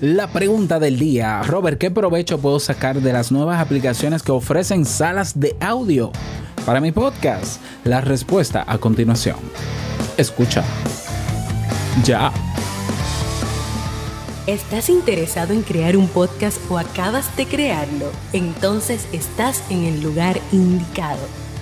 La pregunta del día, Robert, ¿qué provecho puedo sacar de las nuevas aplicaciones que ofrecen salas de audio para mi podcast? La respuesta a continuación. Escucha. Ya. ¿Estás interesado en crear un podcast o acabas de crearlo? Entonces estás en el lugar indicado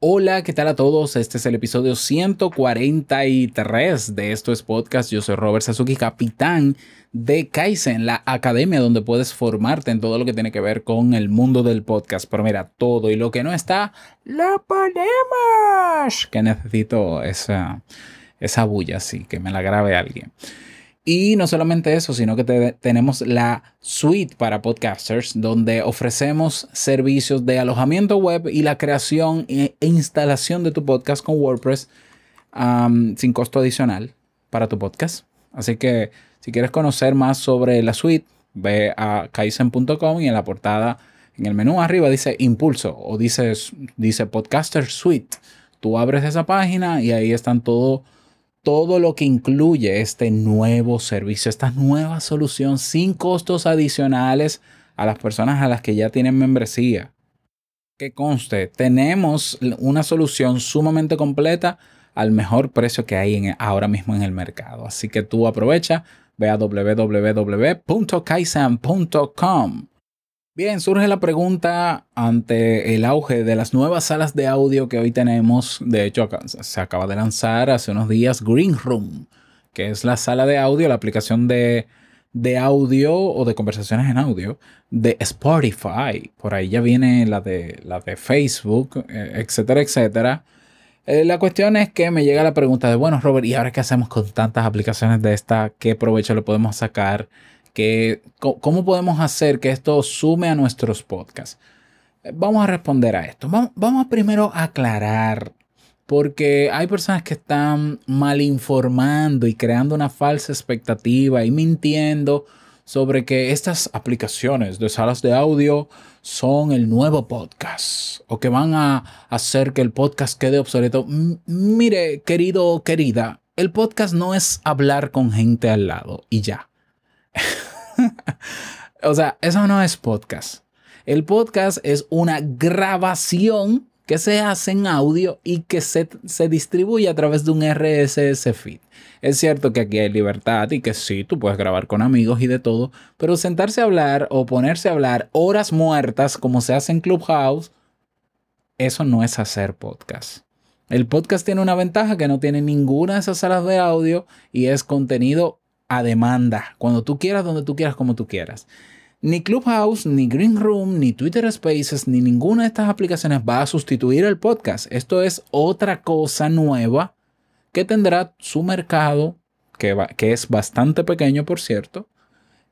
Hola, ¿qué tal a todos? Este es el episodio 143 de Esto es Podcast. Yo soy Robert Sasuki, capitán de Kaizen, la academia donde puedes formarte en todo lo que tiene que ver con el mundo del podcast. Pero mira, todo y lo que no está, lo ponemos. Que necesito esa, esa bulla, así que me la grabe alguien. Y no solamente eso, sino que tenemos la suite para podcasters, donde ofrecemos servicios de alojamiento web y la creación e instalación de tu podcast con WordPress sin costo adicional para tu podcast. Así que si quieres conocer más sobre la suite, ve a kaizen.com y en la portada, en el menú arriba dice Impulso o dice, dice Podcaster Suite. Tú abres esa página y ahí están todos todo lo que incluye este nuevo servicio, esta nueva solución sin costos adicionales a las personas a las que ya tienen membresía. Que conste, tenemos una solución sumamente completa al mejor precio que hay ahora mismo en el mercado. Así que tú aprovecha, ve a www.kaisan.com Bien, surge la pregunta ante el auge de las nuevas salas de audio que hoy tenemos. De hecho, se acaba de lanzar hace unos días Green Room, que es la sala de audio, la aplicación de, audio o de conversaciones en audio de Spotify. Por ahí ya viene la de, la de Facebook, eh, etcétera, etcétera. Eh, la cuestión es que me llega la pregunta de, bueno, Robert, ¿y ahora qué hacemos con tantas aplicaciones de esta? ¿Qué provecho le podemos sacar? ¿Cómo podemos hacer que esto sume a nuestros podcasts? Vamos a responder a esto. Vamos, primero a aclarar, porque hay personas que están mal informando y creando una falsa expectativa y mintiendo sobre que estas aplicaciones de salas de audio son el nuevo podcast o que van a hacer que el podcast quede obsoleto. mire, querido o querida, el podcast no es hablar con gente al lado y ya. o sea, eso no es podcast. El podcast es una grabación que se hace en audio y que se, se, distribuye a través de un RSS feed. Es cierto que aquí hay libertad y que sí, tú puedes grabar con amigos y de todo, pero sentarse a hablar o ponerse a hablar horas muertas como se hace en Clubhouse, eso no es hacer podcast. El podcast tiene una ventaja que no tiene ninguna de esas salas de audio y es contenido a demanda, cuando tú quieras, donde tú quieras, como tú quieras. Ni Clubhouse, ni Green Room, ni Twitter Spaces, ni ninguna de estas aplicaciones va a sustituir el podcast. Esto es otra cosa nueva que tendrá su mercado, que, que es bastante pequeño, por cierto,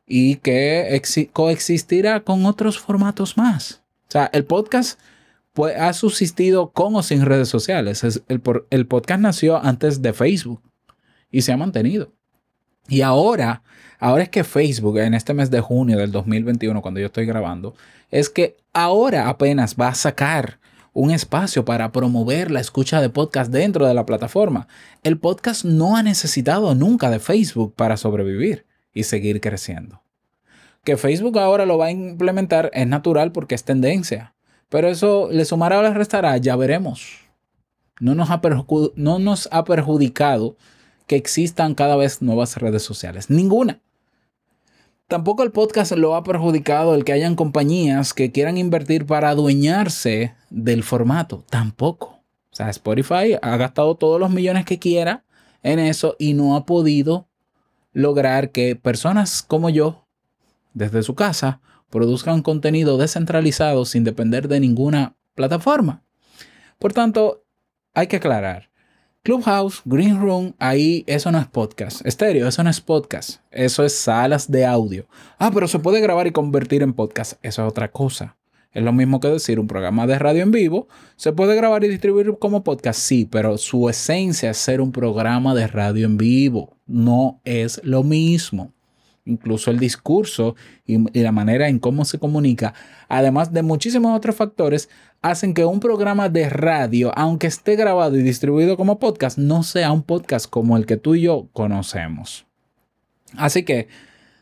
y que coexistirá con otros formatos más. O sea, el podcast ha subsistido con o sin redes sociales. el podcast nació antes de Facebook y se ha mantenido. Y ahora, ahora es que Facebook, en este mes de junio del 2021, cuando yo estoy grabando, es que ahora apenas va a sacar un espacio para promover la escucha de podcast dentro de la plataforma. El podcast no ha necesitado nunca de Facebook para sobrevivir y seguir creciendo. Que Facebook ahora lo va a implementar es natural porque es tendencia. Pero eso le sumará o le restará, ya veremos. No nos ha, no nos ha perjudicado que existan cada vez nuevas redes sociales. Ninguna. Tampoco el podcast lo ha perjudicado el que hayan compañías que quieran invertir para adueñarse del formato. Tampoco. O sea, Spotify ha gastado todos los millones que quiera en eso y no ha podido lograr que personas como yo, desde su casa, produzcan contenido descentralizado sin depender de ninguna plataforma. Por tanto, hay que aclarar, Clubhouse, Green Room, ahí eso no es podcast. Estéreo, eso no es podcast. Eso es salas de audio. Ah, pero se puede grabar y convertir en podcast. Eso es otra cosa. Es lo mismo que decir un programa de radio en vivo. ¿Se puede grabar y distribuir como podcast? Sí, pero su esencia es ser un programa de radio en vivo. No es lo mismo. Incluso el discurso y, la manera en cómo se comunica, además de muchísimos otros factores, hacen que un programa de radio, aunque esté grabado y distribuido como podcast, no sea un podcast como el que tú y yo conocemos. Así que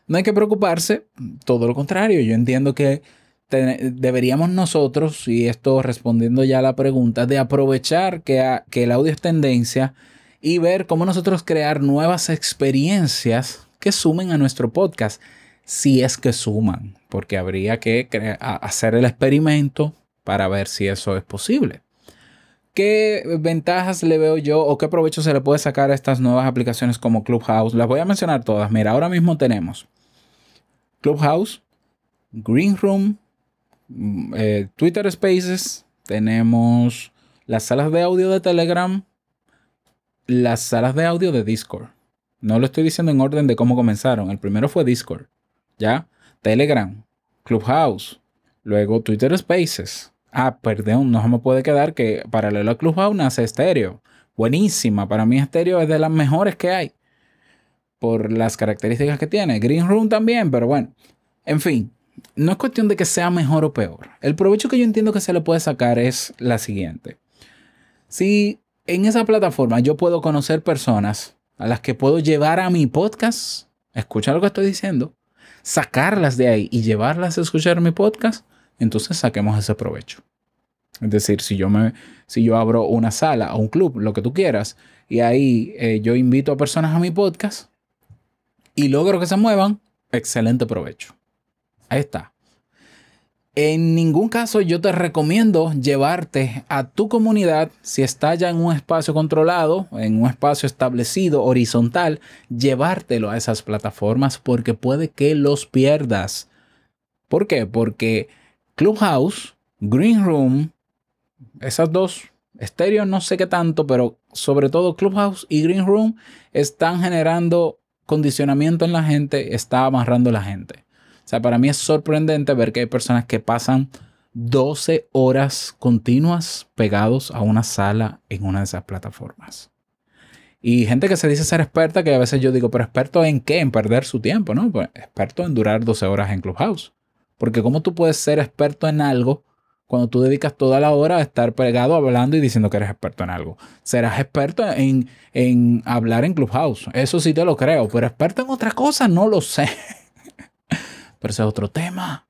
no hay que preocuparse, todo lo contrario, yo entiendo que deberíamos nosotros, y esto respondiendo ya a la pregunta, de aprovechar que, que el audio es tendencia y ver cómo nosotros crear nuevas experiencias que sumen a nuestro podcast, si es que suman, porque habría que hacer el experimento para ver si eso es posible. ¿Qué ventajas le veo yo o qué provecho se le puede sacar a estas nuevas aplicaciones como Clubhouse? Las voy a mencionar todas. Mira, ahora mismo tenemos Clubhouse, Green Room, Mm, eh, Twitter Spaces, tenemos las salas de audio de Telegram, las salas de audio de Discord. No lo estoy diciendo en orden de cómo comenzaron. El primero fue Discord, ¿ya? Telegram, Clubhouse, luego Twitter Spaces. Ah, perdón, no se me puede quedar que paralelo a Clubhouse nace Stereo. Buenísima, para mí Stereo es de las mejores que hay por las características que tiene. Green Room también, pero bueno. En fin, no es cuestión de que sea mejor o peor. El provecho que yo entiendo que se le puede sacar es la siguiente. Si en esa plataforma yo puedo conocer personas a las que puedo llevar a mi podcast, escucha lo que estoy diciendo, sacarlas de ahí y llevarlas a escuchar mi podcast, entonces saquemos ese provecho. Es decir, si yo, me, si yo abro una sala o un club, lo que tú quieras, y ahí eh, yo invito a personas a mi podcast y logro que se muevan, excelente provecho. Ahí está. En ningún caso yo te recomiendo llevarte a tu comunidad, si está ya en un espacio controlado, en un espacio establecido, horizontal, llevártelo a esas plataformas porque puede que los pierdas. ¿Por qué? Porque Clubhouse, Green Room, esas dos, estéreo no sé qué tanto, pero sobre todo Clubhouse y Green Room están generando condicionamiento en la gente, está amarrando a la gente. Sea, para mí es sorprendente ver que hay personas que pasan 12 horas continuas pegados a una sala en una de esas plataformas. Y gente que se dice ser experta, que a veces yo digo, pero experto en qué? En perder su tiempo, ¿no? Pues experto en durar 12 horas en Clubhouse. Porque ¿cómo tú puedes ser experto en algo cuando tú dedicas toda la hora a estar pegado hablando y diciendo que eres experto en algo? Serás experto en, en hablar en Clubhouse. Eso sí te lo creo, pero experto en otra cosa no lo sé. Pero ese es otro tema.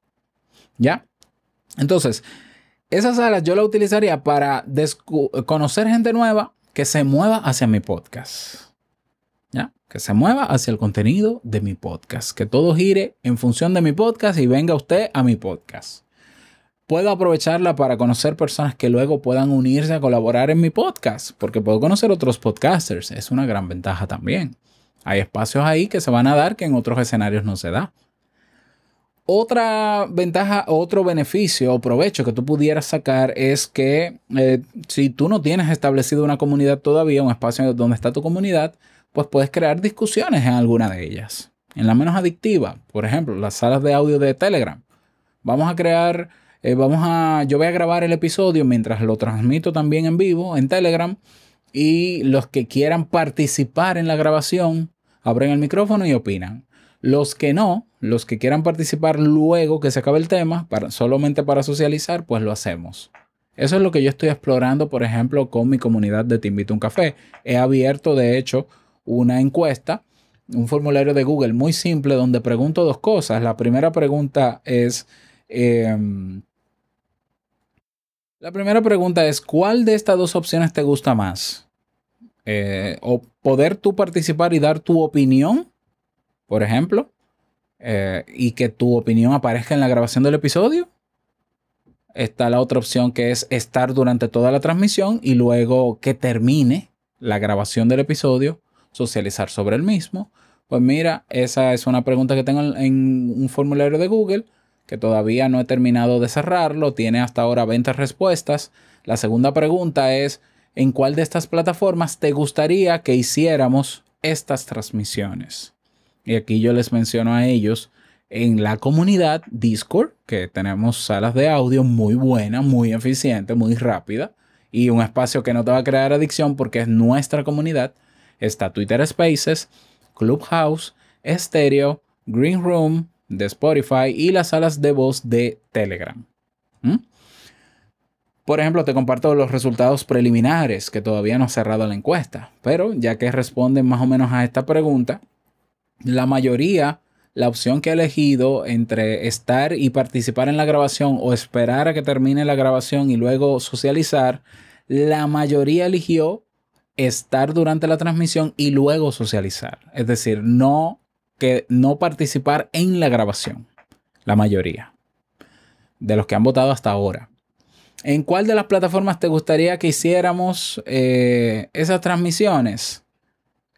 ¿Ya? Entonces, esas salas yo la utilizaría para conocer gente nueva que se mueva hacia mi podcast. ¿Ya? Que se mueva hacia el contenido de mi podcast. Que todo gire en función de mi podcast y venga usted a mi podcast. Puedo aprovecharla para conocer personas que luego puedan unirse a colaborar en mi podcast, porque puedo conocer otros podcasters. Es una gran ventaja también. Hay espacios ahí que se van a dar que en otros escenarios no se da. Otra ventaja, otro beneficio o provecho que tú pudieras sacar es que eh, si tú no tienes establecido una comunidad todavía, un espacio donde está tu comunidad, pues puedes crear discusiones en alguna de ellas. En la menos adictiva, por ejemplo, las salas de audio de Telegram. Vamos a crear, eh, vamos a, yo voy a grabar el episodio mientras lo transmito también en vivo en Telegram y los que quieran participar en la grabación abren el micrófono y opinan. Los que no, los que quieran participar luego que se acabe el tema, para, solamente para socializar, pues lo hacemos. Eso es lo que yo estoy explorando, por ejemplo, con mi comunidad de Te Invito a un Café. He abierto, de hecho, una encuesta, un formulario de Google muy simple donde pregunto dos cosas. La primera pregunta es... Em, la primera pregunta es, ¿cuál de estas dos opciones te gusta más? Eh, o poder tú participar y dar tu opinión por ejemplo, eh, y que tu opinión aparezca en la grabación del episodio. Está la otra opción que es estar durante toda la transmisión y luego que termine la grabación del episodio, socializar sobre el mismo. Pues mira, esa es una pregunta que tengo en un formulario de Google que todavía no he terminado de cerrarlo. Tiene hasta ahora 20 respuestas. La segunda pregunta es, en cuál de estas plataformas te gustaría que hiciéramos estas transmisiones. Y aquí yo les menciono a ellos en la comunidad Discord, que tenemos salas de audio muy buenas, muy eficiente, muy rápida y un espacio que no te va a crear adicción porque es nuestra comunidad. Está Twitter Spaces, Clubhouse, Stereo, Green Room de Spotify y las salas de voz de Telegram. ¿Mm? Por ejemplo, te comparto los resultados preliminares que todavía no ha cerrado la encuesta, pero ya que responden más o menos a esta pregunta, la mayoría, la opción que ha elegido entre estar y participar en la grabación o esperar a que termine la grabación y luego socializar, la mayoría eligió estar durante la transmisión y luego socializar. Es decir, no, que, no participar en la grabación. La mayoría de los que han votado hasta ahora. ¿En cuál de las plataformas te gustaría que hiciéramos eh, esas transmisiones?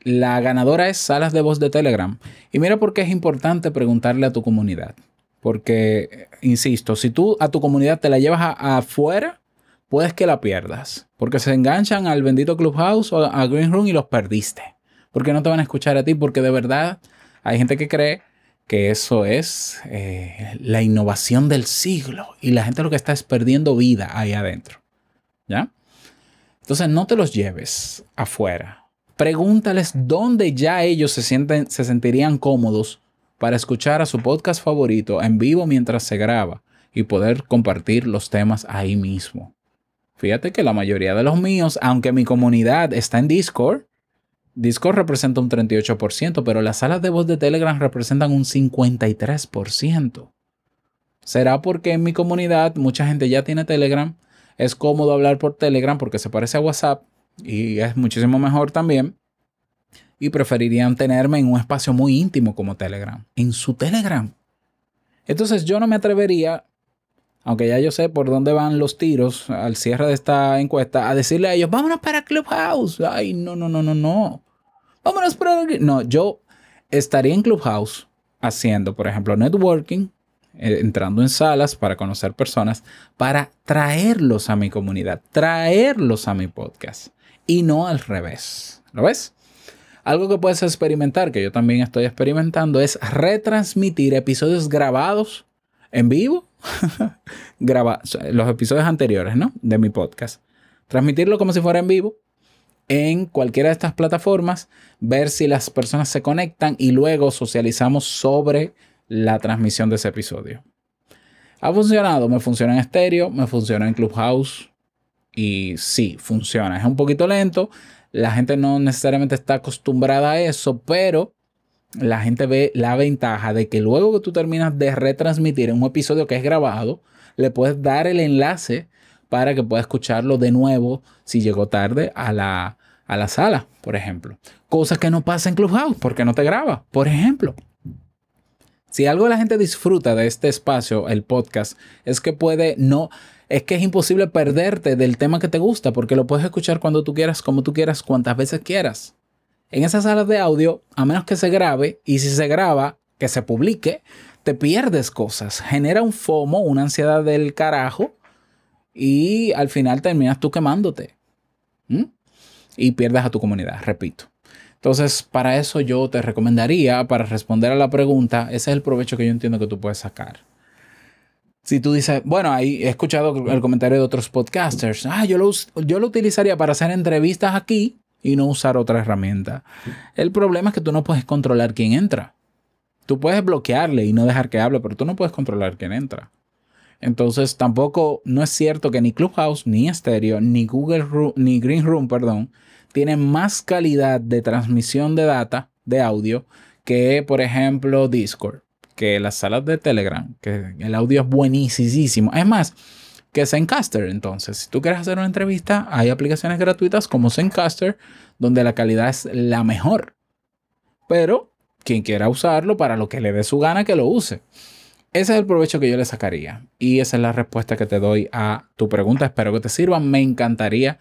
La ganadora es Salas de Voz de Telegram. Y mira por qué es importante preguntarle a tu comunidad. Porque, insisto, si tú a tu comunidad te la llevas afuera, puedes que la pierdas. Porque se enganchan al bendito Clubhouse o a Green Room y los perdiste. Porque no te van a escuchar a ti. Porque de verdad hay gente que cree que eso es eh, la innovación del siglo y la gente lo que está es perdiendo vida ahí adentro. ¿Ya? Entonces no te los lleves afuera. Pregúntales dónde ya ellos se, sienten, se sentirían cómodos para escuchar a su podcast favorito en vivo mientras se graba y poder compartir los temas ahí mismo. Fíjate que la mayoría de los míos, aunque mi comunidad está en Discord, Discord representa un 38%, pero las salas de voz de Telegram representan un 53%. ¿Será porque en mi comunidad mucha gente ya tiene Telegram? Es cómodo hablar por Telegram porque se parece a WhatsApp y es muchísimo mejor también. Y preferirían tenerme en un espacio muy íntimo como Telegram, en su Telegram. Entonces yo no me atrevería, aunque ya yo sé por dónde van los tiros al cierre de esta encuesta, a decirle a ellos, vámonos para Clubhouse. Ay, no, no, no, no, no vámonos por No, yo estaría en Clubhouse haciendo, por ejemplo, networking, eh, entrando en salas para conocer personas, para traerlos a mi comunidad, traerlos a mi podcast y no al revés. ¿Lo ves? Algo que puedes experimentar, que yo también estoy experimentando, es retransmitir episodios grabados en vivo, Graba los episodios anteriores, ¿no? De mi podcast. Transmitirlo como si fuera en vivo en cualquiera de estas plataformas, ver si las personas se conectan y luego socializamos sobre la transmisión de ese episodio. Ha funcionado, me funciona en estéreo, me funciona en Clubhouse y sí, funciona. Es un poquito lento, la gente no necesariamente está acostumbrada a eso, pero la gente ve la ventaja de que luego que tú terminas de retransmitir un episodio que es grabado, le puedes dar el enlace para que pueda escucharlo de nuevo si llegó tarde a la, a la sala, por ejemplo. Cosas que no pasa en Clubhouse porque no te graba, por ejemplo. Si algo la gente disfruta de este espacio, el podcast, es que puede no, es que es imposible perderte del tema que te gusta porque lo puedes escuchar cuando tú quieras, como tú quieras, cuantas veces quieras. En esas salas de audio, a menos que se grabe, y si se graba, que se publique, te pierdes cosas. Genera un FOMO, una ansiedad del carajo, y al final terminas tú quemándote. Y pierdes a tu comunidad, repito. Entonces, para eso yo te recomendaría, para responder a la pregunta, ese es el provecho que yo entiendo que tú puedes sacar. Si tú dices, bueno, ahí he escuchado el comentario de otros podcasters, ah, yo lo, yo lo utilizaría para hacer entrevistas aquí y no usar otra herramienta. El problema es que tú no puedes controlar quién entra. Tú puedes bloquearle y no dejar que hable, pero tú no puedes controlar quién entra. Entonces tampoco no es cierto que ni Clubhouse, ni Stereo, ni Google Room, ni Green Room, perdón, tienen más calidad de transmisión de data, de audio, que por ejemplo Discord, que las salas de Telegram, que el audio es buenísimo. Es más, que Zencaster. Entonces, si tú quieres hacer una entrevista, hay aplicaciones gratuitas como Zencaster, donde la calidad es la mejor. Pero quien quiera usarlo para lo que le dé su gana, que lo use. Ese es el provecho que yo le sacaría. Y esa es la respuesta que te doy a tu pregunta. Espero que te sirva. Me encantaría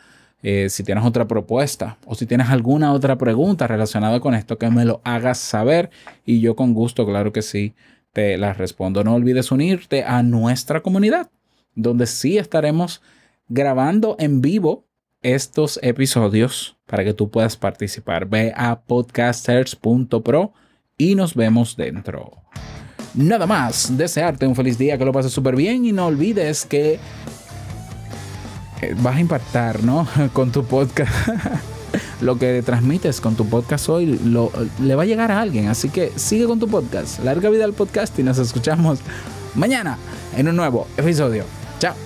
eh, si tienes otra propuesta o si tienes alguna otra pregunta relacionada con esto, que me lo hagas saber. Y yo con gusto, claro que sí, te las respondo. No olvides unirte a nuestra comunidad, donde sí estaremos grabando en vivo estos episodios para que tú puedas participar. Ve a podcasters.pro y nos vemos dentro. Nada más, desearte un feliz día, que lo pases súper bien y no olvides que vas a impactar, ¿no? Con tu podcast. lo que transmites con tu podcast hoy le va a llegar a alguien. Así que sigue con tu podcast. Larga vida al podcast y nos escuchamos mañana en un nuevo episodio. Chao.